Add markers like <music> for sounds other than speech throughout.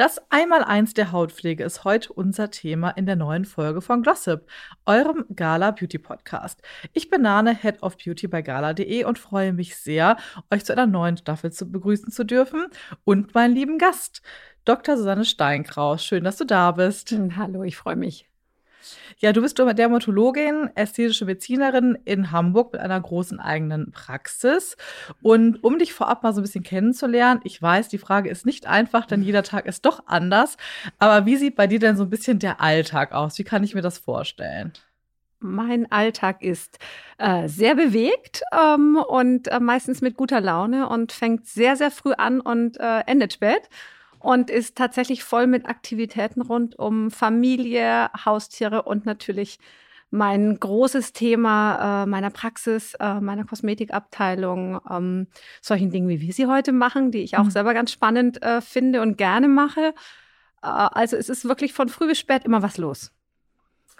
Das Einmaleins der Hautpflege ist heute unser Thema in der neuen Folge von Glossip, eurem Gala Beauty Podcast. Ich bin Nane, Head of Beauty bei gala.de und freue mich sehr, euch zu einer neuen Staffel zu begrüßen zu dürfen und meinen lieben Gast, Dr. Susanne Steinkraus. Schön, dass du da bist. Hallo, ich freue mich. Ja, du bist Dermatologin, ästhetische Medizinerin in Hamburg mit einer großen eigenen Praxis. Und um dich vorab mal so ein bisschen kennenzulernen, ich weiß, die Frage ist nicht einfach, denn jeder Tag ist doch anders. Aber wie sieht bei dir denn so ein bisschen der Alltag aus? Wie kann ich mir das vorstellen? Mein Alltag ist äh, sehr bewegt ähm, und äh, meistens mit guter Laune und fängt sehr, sehr früh an und äh, endet spät und ist tatsächlich voll mit Aktivitäten rund um Familie, Haustiere und natürlich mein großes Thema äh, meiner Praxis, äh, meiner Kosmetikabteilung, ähm, solchen Dingen, wie wir sie heute machen, die ich auch mhm. selber ganz spannend äh, finde und gerne mache. Äh, also es ist wirklich von früh bis spät immer was los.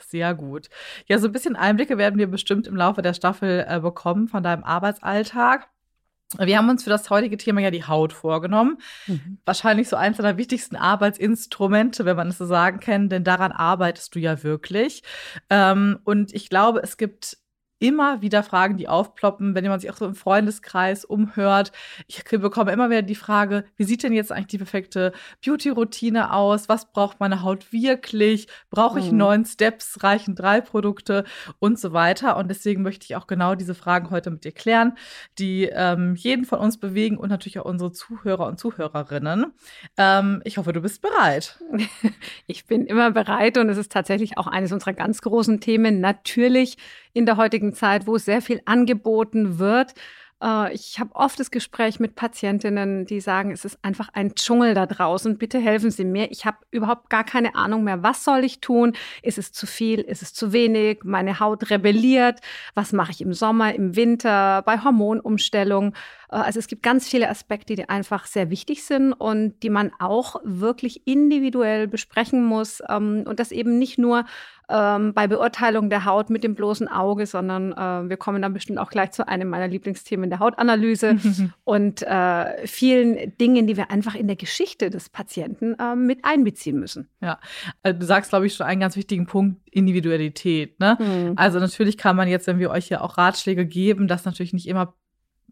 Sehr gut. Ja, so ein bisschen Einblicke werden wir bestimmt im Laufe der Staffel äh, bekommen von deinem Arbeitsalltag. Wir haben uns für das heutige Thema ja die Haut vorgenommen. Mhm. Wahrscheinlich so eins der wichtigsten Arbeitsinstrumente, wenn man es so sagen kann, denn daran arbeitest du ja wirklich. Ähm, und ich glaube, es gibt immer wieder Fragen, die aufploppen, wenn man sich auch so im Freundeskreis umhört. Ich bekomme immer wieder die Frage, wie sieht denn jetzt eigentlich die perfekte Beauty-Routine aus? Was braucht meine Haut wirklich? Brauche ich mhm. neun Steps? Reichen drei Produkte? Und so weiter. Und deswegen möchte ich auch genau diese Fragen heute mit dir klären, die ähm, jeden von uns bewegen und natürlich auch unsere Zuhörer und Zuhörerinnen. Ähm, ich hoffe, du bist bereit. <laughs> Ich bin immer bereit und es ist tatsächlich auch eines unserer ganz großen Themen. Natürlich in der heutigen Zeit, wo sehr viel angeboten wird. Äh, ich habe oft das Gespräch mit Patientinnen, die sagen, es ist einfach ein Dschungel da draußen. Bitte helfen Sie mir. Ich habe überhaupt gar keine Ahnung mehr. Was soll ich tun? Ist es zu viel? Ist es zu wenig? Meine Haut rebelliert. Was mache ich im Sommer, im Winter, bei Hormonumstellung? Äh, also es gibt ganz viele Aspekte, die einfach sehr wichtig sind und die man auch wirklich individuell besprechen muss. Ähm, und das eben nicht nur ähm, bei Beurteilung der Haut mit dem bloßen Auge, sondern äh, wir kommen dann bestimmt auch gleich zu einem meiner Lieblingsthemen der Hautanalyse <laughs> und äh, vielen Dingen, die wir einfach in der Geschichte des Patienten äh, mit einbeziehen müssen. Ja, also du sagst, glaube ich, schon einen ganz wichtigen Punkt, Individualität. Ne? Mhm. Also natürlich kann man jetzt, wenn wir euch ja auch Ratschläge geben, das natürlich nicht immer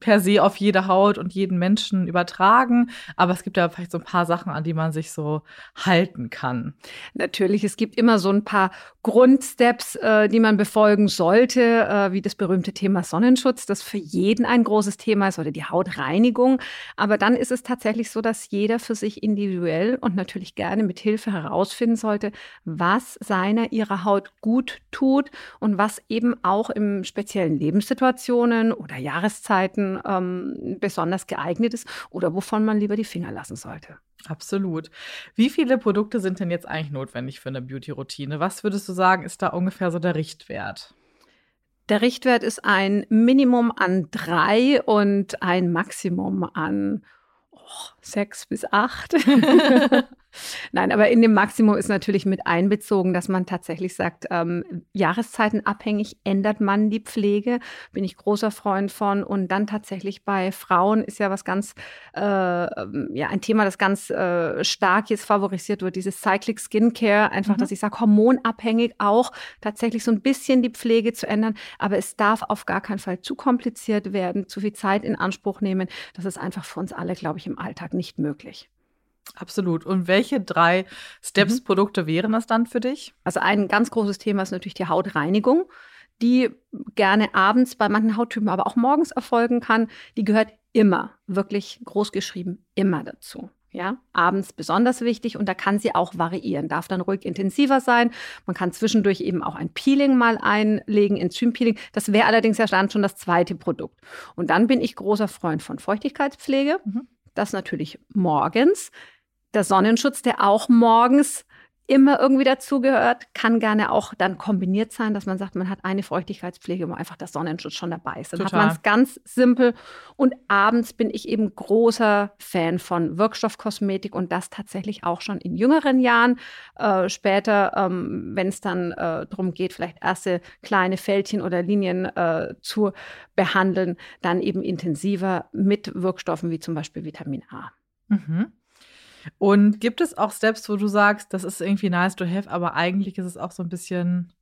per se auf jede Haut und jeden Menschen übertragen, aber es gibt ja vielleicht so ein paar Sachen, an die man sich so halten kann. Natürlich, es gibt immer so ein paar Grundsteps, äh, die man befolgen sollte, äh, wie das berühmte Thema Sonnenschutz, das für jeden ein großes Thema ist, oder die Hautreinigung. Aber dann ist es tatsächlich so, dass jeder für sich individuell und natürlich gerne mit Hilfe herausfinden sollte, was seiner ihrer Haut gut tut und was eben auch in speziellen Lebenssituationen oder Jahreszeiten ähm, besonders geeignet ist oder wovon man lieber die Finger lassen sollte. Absolut. Wie viele Produkte sind denn jetzt eigentlich notwendig für eine Beauty-Routine? Was würdest du sagen, ist da ungefähr so der Richtwert? Der Richtwert ist ein Minimum an drei und ein Maximum an oh, sechs bis acht. <laughs> Nein, aber in dem Maximum ist natürlich mit einbezogen, dass man tatsächlich sagt, ähm, jahreszeitenabhängig ändert man die Pflege. Bin ich großer Freund von. Und dann tatsächlich bei Frauen ist ja was ganz, äh, ja, ein Thema, das ganz äh, stark jetzt favorisiert wird, dieses Cyclic Skincare. Einfach, mhm. dass ich sage, hormonabhängig auch tatsächlich so ein bisschen die Pflege zu ändern. Aber es darf auf gar keinen Fall zu kompliziert werden, zu viel Zeit in Anspruch nehmen. Das ist einfach für uns alle, glaube ich, im Alltag nicht möglich. Absolut. Und welche drei Steps-Produkte mhm. wären das dann für dich? Also ein ganz großes Thema ist natürlich die Hautreinigung, die gerne abends bei manchen Hauttypen, aber auch morgens erfolgen kann. Die gehört immer, wirklich groß geschrieben, immer dazu. Ja, abends besonders wichtig und da kann sie auch variieren. Darf dann ruhig intensiver sein. Man kann zwischendurch eben auch ein Peeling mal einlegen, Enzympeeling. Das wäre allerdings ja dann schon das zweite Produkt. Und dann bin ich großer Freund von Feuchtigkeitspflege. Mhm. Das natürlich morgens der Sonnenschutz, der auch morgens immer irgendwie dazugehört, kann gerne auch dann kombiniert sein, dass man sagt, man hat eine Feuchtigkeitspflege, wo einfach der Sonnenschutz schon dabei ist. Dann Total. hat man es ganz simpel. Und abends bin ich eben großer Fan von Wirkstoffkosmetik und das tatsächlich auch schon in jüngeren Jahren. Äh, später, ähm, wenn es dann äh, darum geht, vielleicht erste kleine Fältchen oder Linien äh, zu behandeln, dann eben intensiver mit Wirkstoffen wie zum Beispiel Vitamin A. Mhm. Und gibt es auch Steps, wo du sagst, das ist irgendwie nice to have, aber eigentlich ist es auch so ein bisschen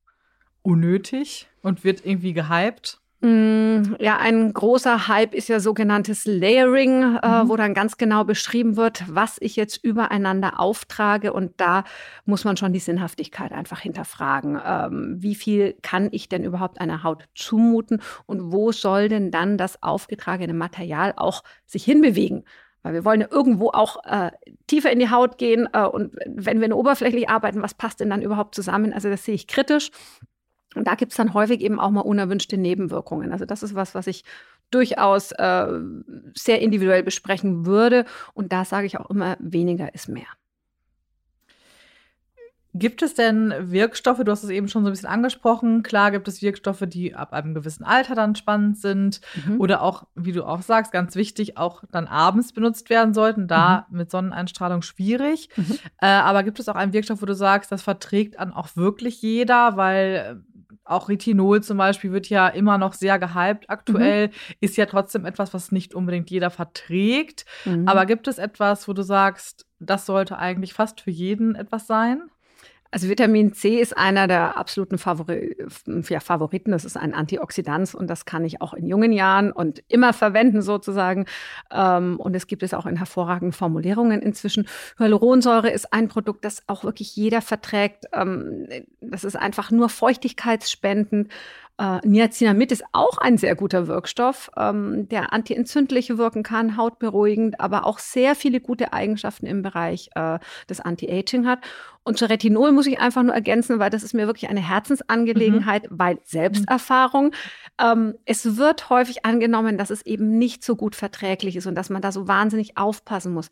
unnötig und wird irgendwie gehypt? Mm, ja, ein großer Hype ist ja sogenanntes Layering, äh, mhm. wo dann ganz genau beschrieben wird, was ich jetzt übereinander auftrage. Und da muss man schon die Sinnhaftigkeit einfach hinterfragen. Ähm, wie viel kann ich denn überhaupt einer Haut zumuten und wo soll denn dann das aufgetragene Material auch sich hinbewegen? Weil wir wollen ja irgendwo auch äh, tiefer in die Haut gehen. Äh, und wenn wir nur oberflächlich arbeiten, was passt denn dann überhaupt zusammen? Also das sehe ich kritisch. Und da gibt es dann häufig eben auch mal unerwünschte Nebenwirkungen. Also das ist was, was ich durchaus äh, sehr individuell besprechen würde. Und da sage ich auch immer, weniger ist mehr. Gibt es denn Wirkstoffe, du hast es eben schon so ein bisschen angesprochen, klar gibt es Wirkstoffe, die ab einem gewissen Alter dann spannend sind mhm. oder auch, wie du auch sagst, ganz wichtig, auch dann abends benutzt werden sollten, da mhm. mit Sonneneinstrahlung schwierig. Mhm. Äh, aber gibt es auch einen Wirkstoff, wo du sagst, das verträgt dann auch wirklich jeder, weil äh, auch Retinol zum Beispiel wird ja immer noch sehr gehypt aktuell, mhm. ist ja trotzdem etwas, was nicht unbedingt jeder verträgt. Mhm. Aber gibt es etwas, wo du sagst, das sollte eigentlich fast für jeden etwas sein? Also Vitamin C ist einer der absoluten Favori ja, Favoriten. Das ist ein Antioxidant und das kann ich auch in jungen Jahren und immer verwenden sozusagen. Ähm, und es gibt es auch in hervorragenden Formulierungen inzwischen. Hyaluronsäure ist ein Produkt, das auch wirklich jeder verträgt. Ähm, das ist einfach nur feuchtigkeitsspendend äh, Niacinamid ist auch ein sehr guter Wirkstoff, ähm, der antientzündliche wirken kann, hautberuhigend, aber auch sehr viele gute Eigenschaften im Bereich äh, des Anti-Aging hat. Und zu Retinol muss ich einfach nur ergänzen, weil das ist mir wirklich eine Herzensangelegenheit, mhm. weil Selbsterfahrung. Ähm, es wird häufig angenommen, dass es eben nicht so gut verträglich ist und dass man da so wahnsinnig aufpassen muss.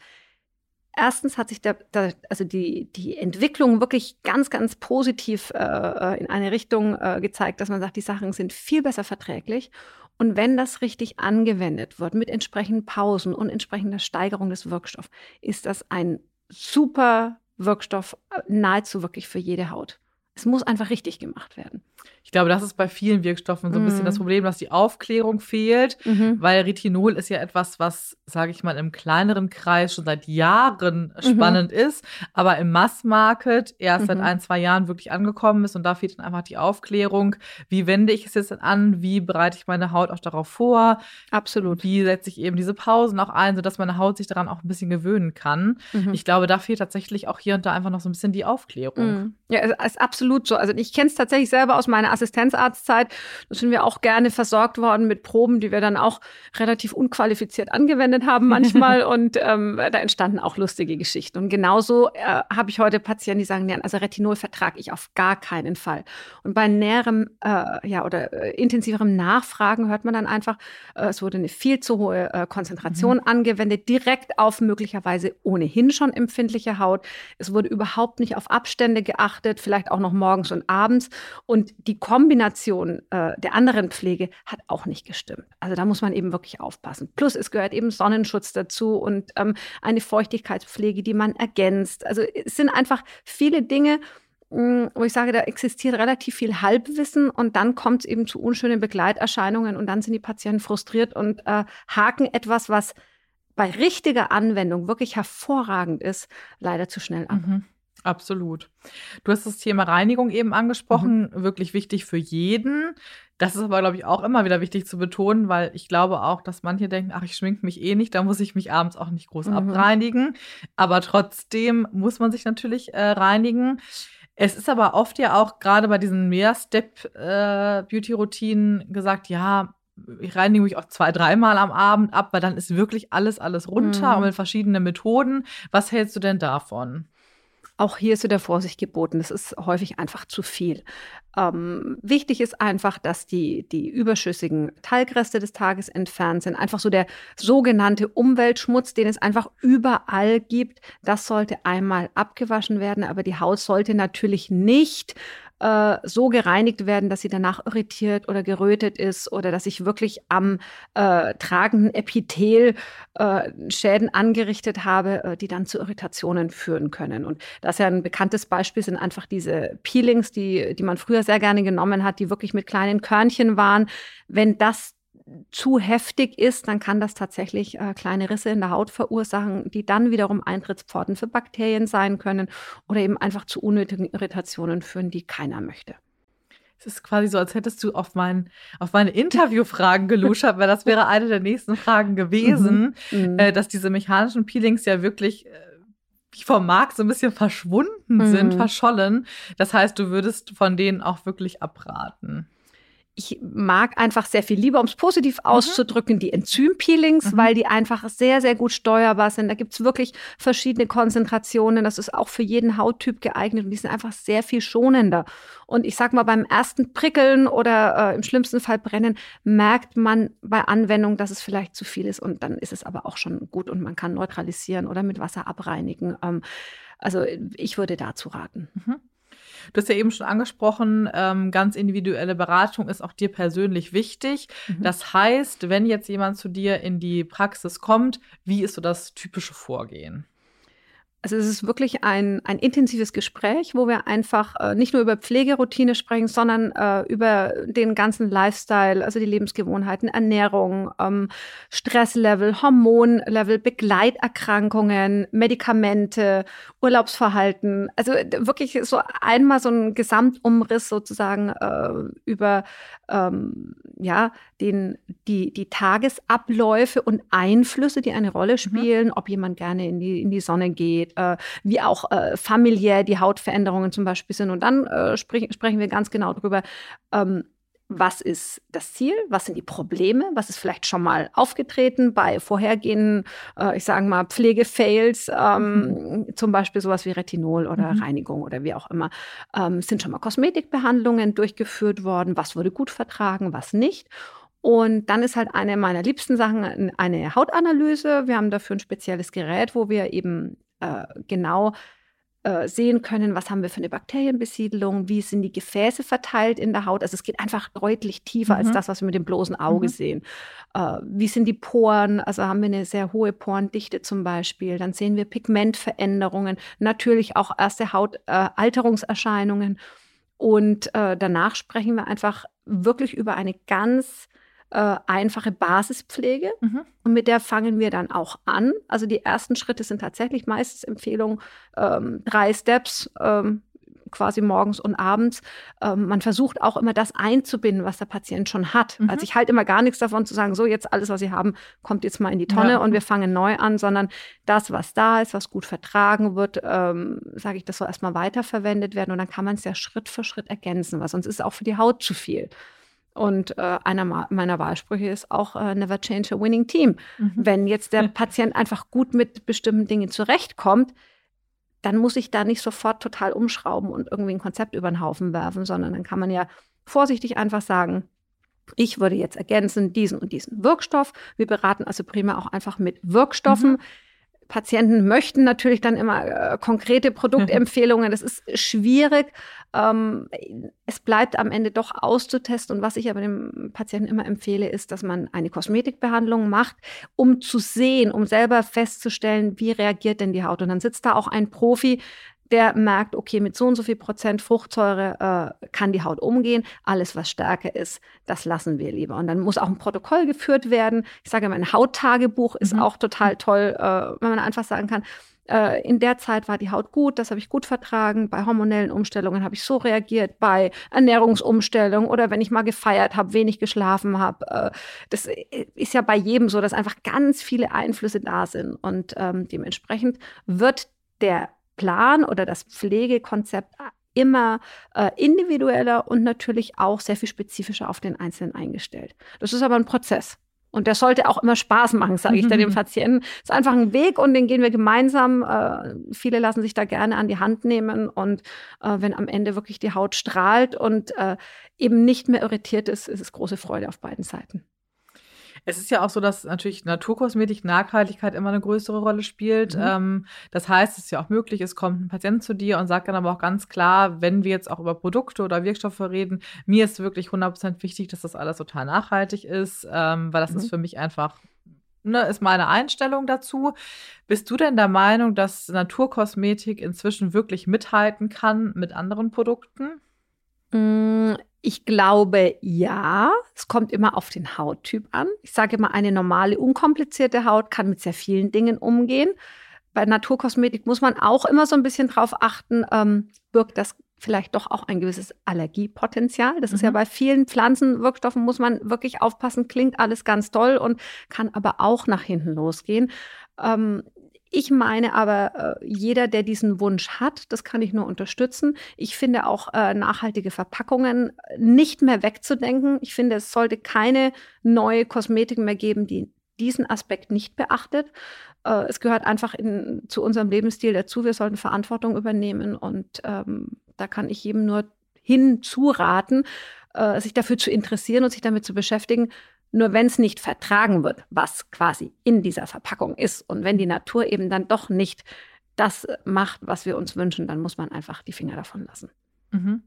Erstens hat sich der, der, also die, die Entwicklung wirklich ganz, ganz positiv äh, äh, in eine Richtung äh, gezeigt, dass man sagt, die Sachen sind viel besser verträglich. Und wenn das richtig angewendet wird, mit entsprechenden Pausen und entsprechender Steigerung des Wirkstoffs, ist das ein super Wirkstoff, äh, nahezu wirklich für jede Haut. Es muss einfach richtig gemacht werden. Ich glaube, das ist bei vielen Wirkstoffen so ein bisschen das mhm. Problem, dass die Aufklärung fehlt, mhm. weil Retinol ist ja etwas, was, sage ich mal, im kleineren Kreis schon seit Jahren mhm. spannend ist, aber im Massmarket erst seit mhm. ein, zwei Jahren wirklich angekommen ist und da fehlt dann einfach die Aufklärung. Wie wende ich es jetzt an? Wie bereite ich meine Haut auch darauf vor? Absolut. Wie setze ich eben diese Pausen auch ein, sodass meine Haut sich daran auch ein bisschen gewöhnen kann? Mhm. Ich glaube, da fehlt tatsächlich auch hier und da einfach noch so ein bisschen die Aufklärung. Mhm. Ja, es ist absolut so. Also ich kenne es tatsächlich selber aus meiner Assistenzarztzeit. Da sind wir auch gerne versorgt worden mit Proben, die wir dann auch relativ unqualifiziert angewendet haben manchmal. <laughs> und ähm, da entstanden auch lustige Geschichten. Und genauso äh, habe ich heute Patienten, die sagen, ja, also Retinol vertrage ich auf gar keinen Fall. Und bei näherem äh, ja, oder äh, intensiverem Nachfragen hört man dann einfach, äh, es wurde eine viel zu hohe äh, Konzentration mhm. angewendet, direkt auf möglicherweise ohnehin schon empfindliche Haut. Es wurde überhaupt nicht auf Abstände geachtet, vielleicht auch noch morgens und abends. Und die Kombination äh, der anderen Pflege hat auch nicht gestimmt. Also da muss man eben wirklich aufpassen. Plus es gehört eben Sonnenschutz dazu und ähm, eine Feuchtigkeitspflege, die man ergänzt. Also es sind einfach viele Dinge, hm, wo ich sage, da existiert relativ viel Halbwissen und dann kommt es eben zu unschönen Begleiterscheinungen und dann sind die Patienten frustriert und äh, haken etwas, was bei richtiger Anwendung wirklich hervorragend ist, leider zu schnell ab. Mhm. Absolut. Du hast das Thema Reinigung eben angesprochen, mhm. wirklich wichtig für jeden. Das ist aber, glaube ich, auch immer wieder wichtig zu betonen, weil ich glaube auch, dass manche denken, ach, ich schminke mich eh nicht, da muss ich mich abends auch nicht groß mhm. abreinigen. Aber trotzdem muss man sich natürlich äh, reinigen. Es ist aber oft ja auch gerade bei diesen Mehr-Step-Beauty-Routinen äh, gesagt, ja, ich reinige mich auch zwei, dreimal am Abend ab, weil dann ist wirklich alles, alles runter mhm. und mit verschiedenen Methoden. Was hältst du denn davon? Auch hier ist wieder Vorsicht geboten. Das ist häufig einfach zu viel. Ähm, wichtig ist einfach, dass die, die überschüssigen Talgreste des Tages entfernt sind. Einfach so der sogenannte Umweltschmutz, den es einfach überall gibt. Das sollte einmal abgewaschen werden, aber die Haut sollte natürlich nicht äh, so gereinigt werden, dass sie danach irritiert oder gerötet ist oder dass ich wirklich am äh, tragenden Epithel äh, Schäden angerichtet habe, äh, die dann zu Irritationen führen können. Und das ist ja ein bekanntes Beispiel sind einfach diese Peelings, die, die man früher sehr gerne genommen hat, die wirklich mit kleinen Körnchen waren. Wenn das zu heftig ist, dann kann das tatsächlich äh, kleine Risse in der Haut verursachen, die dann wiederum Eintrittspforten für Bakterien sein können oder eben einfach zu unnötigen Irritationen führen, die keiner möchte. Es ist quasi so, als hättest du auf, mein, auf meine Interviewfragen geluschert, weil das wäre <laughs> eine der nächsten Fragen gewesen, mhm. mhm. äh, dass diese mechanischen Peelings ja wirklich äh, vom Markt so ein bisschen verschwunden mhm. sind, verschollen. Das heißt, du würdest von denen auch wirklich abraten ich mag einfach sehr viel lieber, um es positiv mhm. auszudrücken, die Enzympeelings, mhm. weil die einfach sehr, sehr gut steuerbar sind. Da gibt's wirklich verschiedene Konzentrationen. Das ist auch für jeden Hauttyp geeignet und die sind einfach sehr viel schonender. Und ich sag mal, beim ersten Prickeln oder äh, im schlimmsten Fall Brennen merkt man bei Anwendung, dass es vielleicht zu viel ist und dann ist es aber auch schon gut und man kann neutralisieren oder mit Wasser abreinigen. Ähm, also ich würde dazu raten. Mhm. Du hast ja eben schon angesprochen, ähm, ganz individuelle Beratung ist auch dir persönlich wichtig. Mhm. Das heißt, wenn jetzt jemand zu dir in die Praxis kommt, wie ist so das typische Vorgehen? Also es ist wirklich ein, ein intensives Gespräch, wo wir einfach äh, nicht nur über Pflegeroutine sprechen, sondern äh, über den ganzen Lifestyle, also die Lebensgewohnheiten, Ernährung, ähm, Stresslevel, Hormonlevel, Begleiterkrankungen, Medikamente, Urlaubsverhalten. Also wirklich so einmal so ein Gesamtumriss sozusagen äh, über ähm, ja, den, die, die Tagesabläufe und Einflüsse, die eine Rolle mhm. spielen, mhm. ob jemand gerne in die, in die Sonne geht, äh, wie auch äh, familiär die Hautveränderungen zum Beispiel sind. Und dann äh, sprich, sprechen wir ganz genau darüber, ähm, was ist das Ziel, was sind die Probleme, was ist vielleicht schon mal aufgetreten bei vorhergehenden, äh, ich sage mal, Pflegefails, ähm, mhm. zum Beispiel sowas wie Retinol oder mhm. Reinigung oder wie auch immer. Ähm, sind schon mal Kosmetikbehandlungen durchgeführt worden, was wurde gut vertragen, was nicht. Und dann ist halt eine meiner liebsten Sachen eine Hautanalyse. Wir haben dafür ein spezielles Gerät, wo wir eben äh, genau äh, sehen können, was haben wir für eine Bakterienbesiedlung, wie sind die Gefäße verteilt in der Haut. Also es geht einfach deutlich tiefer mhm. als das, was wir mit dem bloßen Auge mhm. sehen. Äh, wie sind die Poren? Also haben wir eine sehr hohe Porendichte zum Beispiel. Dann sehen wir Pigmentveränderungen, natürlich auch erste Hautalterungserscheinungen. Und äh, danach sprechen wir einfach wirklich über eine ganz äh, einfache Basispflege. Mhm. Und mit der fangen wir dann auch an. Also die ersten Schritte sind tatsächlich meistens Empfehlungen, ähm, drei Steps. Ähm, quasi morgens und abends. Ähm, man versucht auch immer das einzubinden, was der Patient schon hat. Mhm. Also ich halte immer gar nichts davon zu sagen, so jetzt alles, was Sie haben, kommt jetzt mal in die Tonne ja. und wir fangen neu an, sondern das, was da ist, was gut vertragen wird, ähm, sage ich, das soll erstmal weiterverwendet werden und dann kann man es ja Schritt für Schritt ergänzen, weil sonst ist es auch für die Haut zu viel. Und äh, einer meiner Wahlsprüche ist auch äh, Never change a winning team. Mhm. Wenn jetzt der <laughs> Patient einfach gut mit bestimmten Dingen zurechtkommt, dann muss ich da nicht sofort total umschrauben und irgendwie ein Konzept über den Haufen werfen, sondern dann kann man ja vorsichtig einfach sagen, ich würde jetzt ergänzen diesen und diesen Wirkstoff. Wir beraten also prima auch einfach mit Wirkstoffen. Mhm. Patienten möchten natürlich dann immer äh, konkrete Produktempfehlungen. Das ist schwierig. Ähm, es bleibt am Ende doch auszutesten. Und was ich aber dem Patienten immer empfehle, ist, dass man eine Kosmetikbehandlung macht, um zu sehen, um selber festzustellen, wie reagiert denn die Haut. Und dann sitzt da auch ein Profi, der merkt, okay, mit so und so viel Prozent Fruchtsäure äh, kann die Haut umgehen. Alles, was stärker ist, das lassen wir lieber. Und dann muss auch ein Protokoll geführt werden. Ich sage immer, ein Hauttagebuch ist mhm. auch total toll, äh, wenn man einfach sagen kann, äh, in der Zeit war die Haut gut, das habe ich gut vertragen. Bei hormonellen Umstellungen habe ich so reagiert, bei Ernährungsumstellungen oder wenn ich mal gefeiert habe, wenig geschlafen habe. Äh, das ist ja bei jedem so, dass einfach ganz viele Einflüsse da sind. Und ähm, dementsprechend wird der Plan oder das Pflegekonzept immer äh, individueller und natürlich auch sehr viel spezifischer auf den Einzelnen eingestellt. Das ist aber ein Prozess. Und der sollte auch immer Spaß machen, sage ich da dem <laughs> Patienten. Es ist einfach ein Weg und den gehen wir gemeinsam. Äh, viele lassen sich da gerne an die Hand nehmen. Und äh, wenn am Ende wirklich die Haut strahlt und äh, eben nicht mehr irritiert ist, ist es große Freude auf beiden Seiten. Es ist ja auch so, dass natürlich Naturkosmetik, Nachhaltigkeit immer eine größere Rolle spielt. Mhm. Ähm, das heißt, es ist ja auch möglich, es kommt ein Patient zu dir und sagt dann aber auch ganz klar, wenn wir jetzt auch über Produkte oder Wirkstoffe reden, mir ist wirklich 100% wichtig, dass das alles total nachhaltig ist, ähm, weil das mhm. ist für mich einfach Ne, ist meine Einstellung dazu. Bist du denn der Meinung, dass Naturkosmetik inzwischen wirklich mithalten kann mit anderen Produkten? Ich glaube ja. Es kommt immer auf den Hauttyp an. Ich sage immer, eine normale, unkomplizierte Haut kann mit sehr vielen Dingen umgehen. Bei Naturkosmetik muss man auch immer so ein bisschen drauf achten, ähm, birgt das vielleicht doch auch ein gewisses Allergiepotenzial. Das mhm. ist ja mhm. bei vielen Pflanzenwirkstoffen, muss man wirklich aufpassen, klingt alles ganz toll und kann aber auch nach hinten losgehen. Ähm, ich meine aber, äh, jeder, der diesen Wunsch hat, das kann ich nur unterstützen. Ich finde auch äh, nachhaltige Verpackungen nicht mehr wegzudenken. Ich finde, es sollte keine neue Kosmetik mehr geben, die diesen Aspekt nicht beachtet. Äh, es gehört einfach in, zu unserem Lebensstil dazu. Wir sollten Verantwortung übernehmen und ähm, da kann ich jedem nur hinzuraten, äh, sich dafür zu interessieren und sich damit zu beschäftigen, nur wenn es nicht vertragen wird, was quasi in dieser Verpackung ist und wenn die Natur eben dann doch nicht das macht, was wir uns wünschen, dann muss man einfach die Finger davon lassen. Mhm.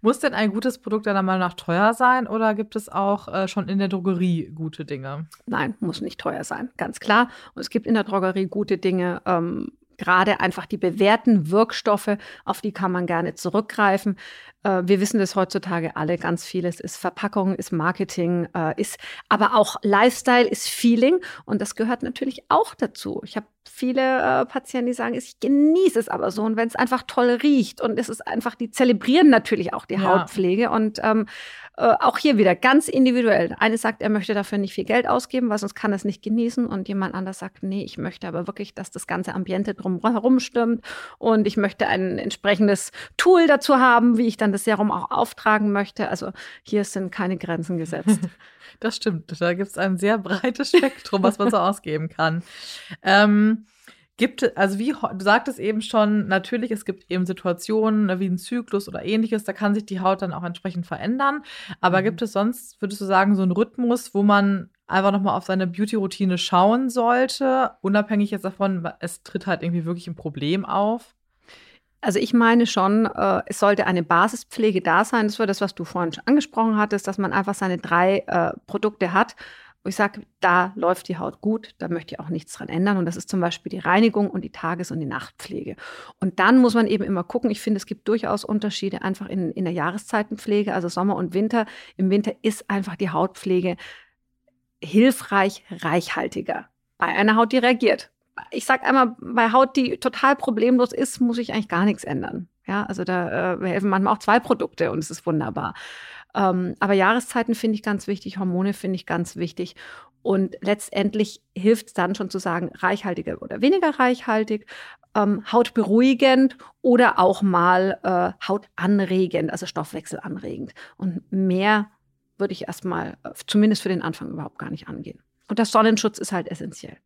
Muss denn ein gutes Produkt deiner Meinung nach teuer sein oder gibt es auch äh, schon in der Drogerie gute Dinge? Nein, muss nicht teuer sein, ganz klar. Und es gibt in der Drogerie gute Dinge. Ähm, gerade einfach die bewährten Wirkstoffe, auf die kann man gerne zurückgreifen. Äh, wir wissen das heutzutage alle, ganz vieles ist Verpackung, ist Marketing, äh, ist aber auch Lifestyle, ist Feeling und das gehört natürlich auch dazu. Ich habe viele äh, Patienten, die sagen, ich genieße es aber so und wenn es einfach toll riecht und es ist einfach, die zelebrieren natürlich auch die ja. Hautpflege und ähm, äh, auch hier wieder ganz individuell. Eine sagt, er möchte dafür nicht viel Geld ausgeben, weil sonst kann er es nicht genießen. Und jemand anders sagt, nee, ich möchte aber wirklich, dass das ganze Ambiente drumherum stimmt. Und ich möchte ein entsprechendes Tool dazu haben, wie ich dann das Serum auch auftragen möchte. Also hier sind keine Grenzen gesetzt. <laughs> Das stimmt. Da gibt es ein sehr breites Spektrum, was man so <laughs> ausgeben kann. Ähm, Gibt also wie du sagtest eben schon, natürlich, es gibt eben Situationen ne, wie ein Zyklus oder ähnliches, da kann sich die Haut dann auch entsprechend verändern. Aber mhm. gibt es sonst, würdest du sagen, so einen Rhythmus, wo man einfach nochmal auf seine Beauty-Routine schauen sollte, unabhängig jetzt davon, es tritt halt irgendwie wirklich ein Problem auf? Also ich meine schon, äh, es sollte eine Basispflege da sein. Das war das, was du vorhin schon angesprochen hattest, dass man einfach seine drei äh, Produkte hat wo ich sage, da läuft die Haut gut, da möchte ich auch nichts dran ändern. Und das ist zum Beispiel die Reinigung und die Tages- und die Nachtpflege. Und dann muss man eben immer gucken. Ich finde, es gibt durchaus Unterschiede einfach in, in der Jahreszeitenpflege, also Sommer und Winter. Im Winter ist einfach die Hautpflege hilfreich, reichhaltiger bei einer Haut, die reagiert. Ich sage einmal, bei Haut, die total problemlos ist, muss ich eigentlich gar nichts ändern. Ja, also da äh, helfen manchmal auch zwei Produkte und es ist wunderbar. Ähm, aber Jahreszeiten finde ich ganz wichtig, Hormone finde ich ganz wichtig. Und letztendlich hilft es dann schon zu sagen, reichhaltiger oder weniger reichhaltig, ähm, hautberuhigend oder auch mal äh, hautanregend, also stoffwechselanregend. Und mehr würde ich erstmal, äh, zumindest für den Anfang, überhaupt gar nicht angehen. Und der Sonnenschutz ist halt essentiell.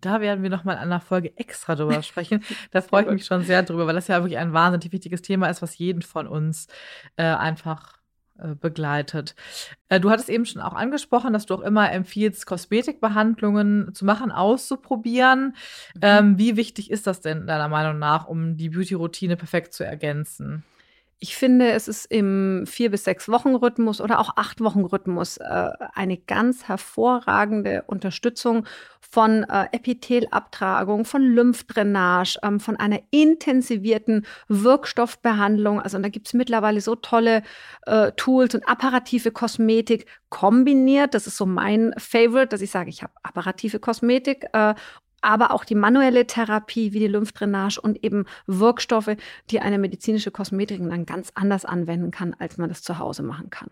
Da werden wir nochmal in einer Folge extra drüber <laughs> sprechen. Da freue ich mich schon sehr drüber, weil das ja wirklich ein wahnsinnig wichtiges Thema ist, was jeden von uns äh, einfach äh, begleitet. Äh, du hattest eben schon auch angesprochen, dass du auch immer empfiehlst, Kosmetikbehandlungen zu machen, auszuprobieren. Mhm. Ähm, wie wichtig ist das denn deiner Meinung nach, um die Beauty-Routine perfekt zu ergänzen? Ich finde, es ist im vier bis sechs Wochen Rhythmus oder auch acht Wochen Rhythmus äh, eine ganz hervorragende Unterstützung von äh, Epithelabtragung, von Lymphdrainage, ähm, von einer intensivierten Wirkstoffbehandlung. Also da gibt es mittlerweile so tolle äh, Tools und apparative Kosmetik kombiniert. Das ist so mein Favorite, dass ich sage, ich habe apparative Kosmetik äh, aber auch die manuelle Therapie wie die Lymphdrainage und eben Wirkstoffe, die eine medizinische Kosmetik dann ganz anders anwenden kann, als man das zu Hause machen kann.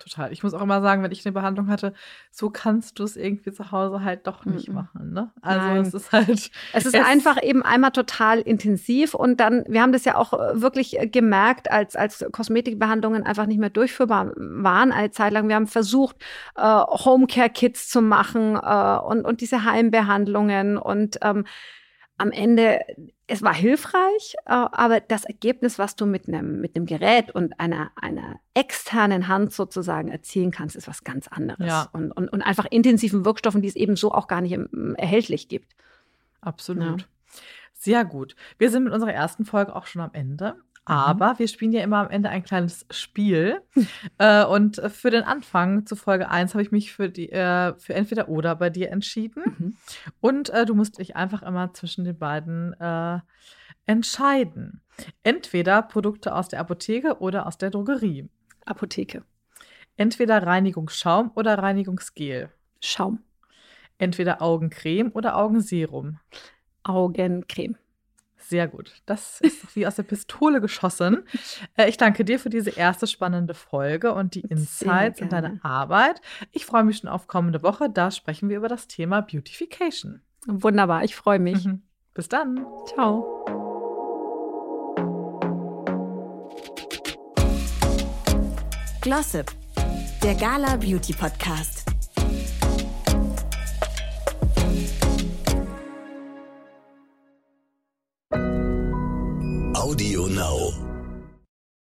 Total. Ich muss auch immer sagen, wenn ich eine Behandlung hatte, so kannst du es irgendwie zu Hause halt doch nicht mm -mm. machen. Ne? Also Nein. es ist halt. <laughs> Es ist es einfach eben einmal total intensiv und dann, wir haben das ja auch äh, wirklich äh, gemerkt, als, als Kosmetikbehandlungen einfach nicht mehr durchführbar waren, eine Zeit lang. Wir haben versucht, äh, Homecare-Kits zu machen äh, und, und diese Heimbehandlungen und ähm, am Ende, es war hilfreich, äh, aber das Ergebnis, was du mit einem, mit einem Gerät und einer, einer externen Hand sozusagen erzielen kannst, ist was ganz anderes. Ja. Und, und, und einfach intensiven Wirkstoffen, die es eben so auch gar nicht erhältlich gibt. Absolut. Ja. Sehr gut. Wir sind mit unserer ersten Folge auch schon am Ende. Mhm. Aber wir spielen ja immer am Ende ein kleines Spiel. äh, und für den Anfang zu Folge 1 habe ich mich für, die, äh, für entweder oder bei dir entschieden. Mhm. Und äh, du musst dich einfach immer zwischen den beiden äh, entscheiden. Entweder Produkte aus der Apotheke oder aus der Drogerie. Apotheke. Entweder Reinigungsschaum oder Reinigungsgel. Schaum. Entweder Augencreme oder Augenserum. Augencreme. Sehr gut. Das ist wie aus der Pistole geschossen. <laughs> Äh, ich danke dir für diese erste spannende Folge und die Insights in deine Arbeit. Ich freue mich schon auf kommende Woche. Da sprechen wir über das Thema Beautification. Wunderbar, ich freue mich. Mhm. Bis dann. Ciao. Glossip, der Gala Beauty Podcast.